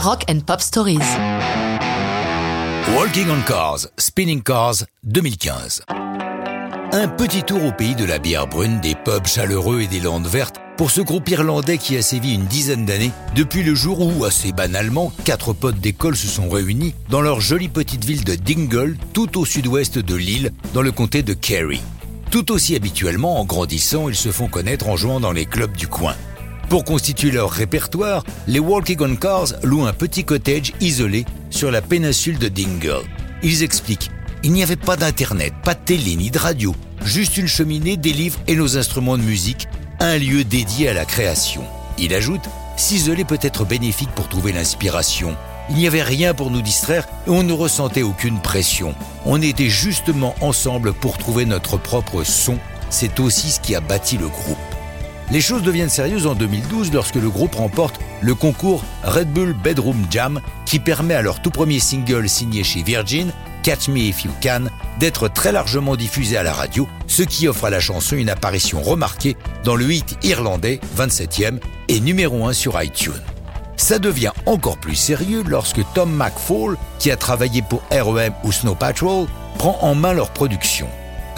Rock and Pop Stories. Walking on Cars, Spinning Cars 2015. Un petit tour au pays de la bière brune, des pubs chaleureux et des landes vertes pour ce groupe irlandais qui a sévi une dizaine d'années depuis le jour où, assez banalement, quatre potes d'école se sont réunis dans leur jolie petite ville de Dingle, tout au sud-ouest de l'île, dans le comté de Kerry. Tout aussi habituellement, en grandissant, ils se font connaître en jouant dans les clubs du coin. Pour constituer leur répertoire, les Walking on Cars louent un petit cottage isolé sur la péninsule de Dingle. Ils expliquent il n'y avait pas d'internet, pas de télé ni de radio, juste une cheminée, des livres et nos instruments de musique, un lieu dédié à la création. Il ajoute S'isoler peut être bénéfique pour trouver l'inspiration. Il n'y avait rien pour nous distraire et on ne ressentait aucune pression. On était justement ensemble pour trouver notre propre son. C'est aussi ce qui a bâti le groupe. Les choses deviennent sérieuses en 2012 lorsque le groupe remporte le concours Red Bull Bedroom Jam qui permet à leur tout premier single signé chez Virgin, Catch Me If You Can, d'être très largement diffusé à la radio, ce qui offre à la chanson une apparition remarquée dans le hit irlandais 27e et numéro 1 sur iTunes. Ça devient encore plus sérieux lorsque Tom McFall, qui a travaillé pour REM ou Snow Patrol, prend en main leur production.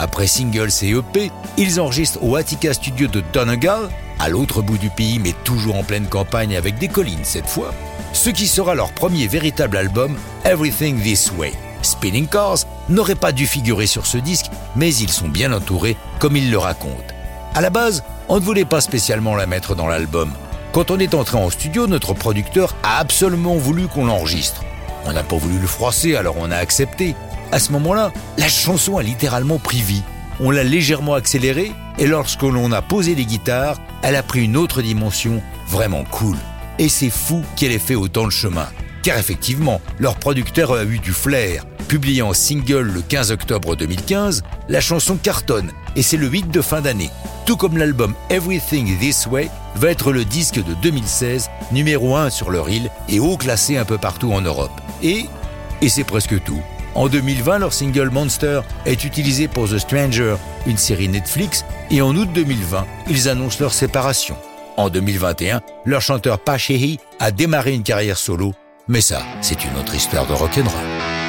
Après singles et EP, ils enregistrent au Attica Studio de Donegal, à l'autre bout du pays mais toujours en pleine campagne avec des collines cette fois, ce qui sera leur premier véritable album, Everything This Way. Spinning Cars n'aurait pas dû figurer sur ce disque, mais ils sont bien entourés comme ils le racontent. À la base, on ne voulait pas spécialement la mettre dans l'album. Quand on est entré en studio, notre producteur a absolument voulu qu'on l'enregistre. On n'a pas voulu le froisser, alors on a accepté. À ce moment-là, la chanson a littéralement pris vie. On l'a légèrement accélérée et lorsque l'on a posé les guitares, elle a pris une autre dimension vraiment cool. Et c'est fou qu'elle ait fait autant de chemin. Car effectivement, leur producteur a eu du flair. Publié en single le 15 octobre 2015, la chanson cartonne et c'est le hit de fin d'année. Tout comme l'album Everything This Way va être le disque de 2016, numéro 1 sur leur île et haut classé un peu partout en Europe. Et, c'est presque tout. En 2020, leur single Monster est utilisé pour The Stranger, une série Netflix, et en août 2020, ils annoncent leur séparation. En 2021, leur chanteur Pachehi a démarré une carrière solo, mais ça, c'est une autre histoire de rock'n'roll.